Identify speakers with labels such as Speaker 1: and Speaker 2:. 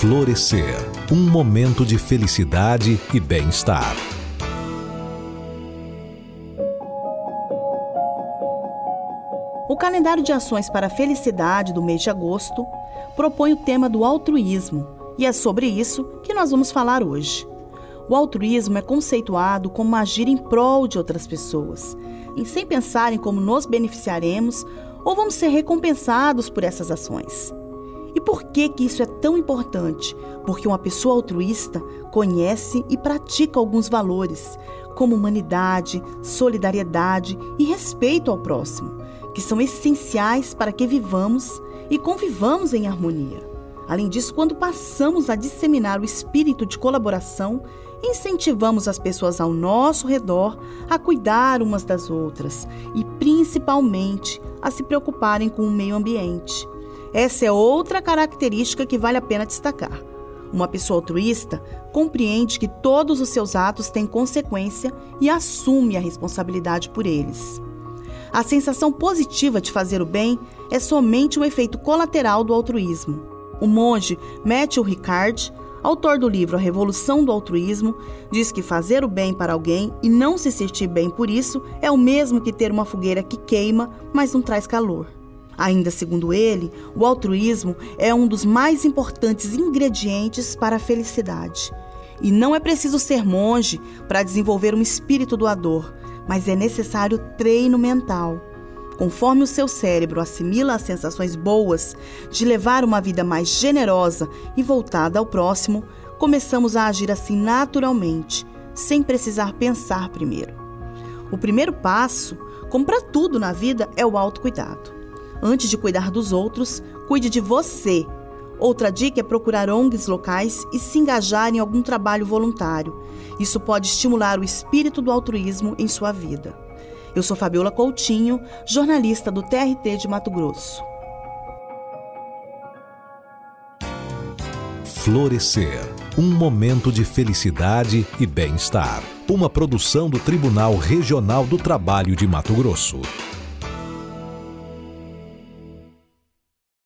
Speaker 1: Florescer um momento de felicidade e bem-estar.
Speaker 2: O calendário de ações para a felicidade do mês de agosto propõe o tema do altruísmo e é sobre isso que nós vamos falar hoje. O altruísmo é conceituado como agir em prol de outras pessoas, e sem pensar em como nos beneficiaremos ou vamos ser recompensados por essas ações. E por que que isso é tão importante? Porque uma pessoa altruísta conhece e pratica alguns valores, como humanidade, solidariedade e respeito ao próximo, que são essenciais para que vivamos e convivamos em harmonia. Além disso, quando passamos a disseminar o espírito de colaboração, incentivamos as pessoas ao nosso redor a cuidar umas das outras e, principalmente, a se preocuparem com o meio ambiente. Essa é outra característica que vale a pena destacar. Uma pessoa altruísta compreende que todos os seus atos têm consequência e assume a responsabilidade por eles. A sensação positiva de fazer o bem é somente um efeito colateral do altruísmo. O monge Matthew Ricard, autor do livro A Revolução do Altruísmo, diz que fazer o bem para alguém e não se sentir bem por isso é o mesmo que ter uma fogueira que queima, mas não traz calor. Ainda segundo ele, o altruísmo é um dos mais importantes ingredientes para a felicidade. E não é preciso ser monge para desenvolver um espírito doador, mas é necessário treino mental. Conforme o seu cérebro assimila as sensações boas de levar uma vida mais generosa e voltada ao próximo, começamos a agir assim naturalmente, sem precisar pensar primeiro. O primeiro passo, como para tudo na vida, é o autocuidado. Antes de cuidar dos outros, cuide de você. Outra dica é procurar ONGs locais e se engajar em algum trabalho voluntário. Isso pode estimular o espírito do altruísmo em sua vida. Eu sou Fabiola Coutinho, jornalista do TRT de Mato Grosso.
Speaker 1: Florescer um momento de felicidade e bem-estar. Uma produção do Tribunal Regional do Trabalho de Mato Grosso.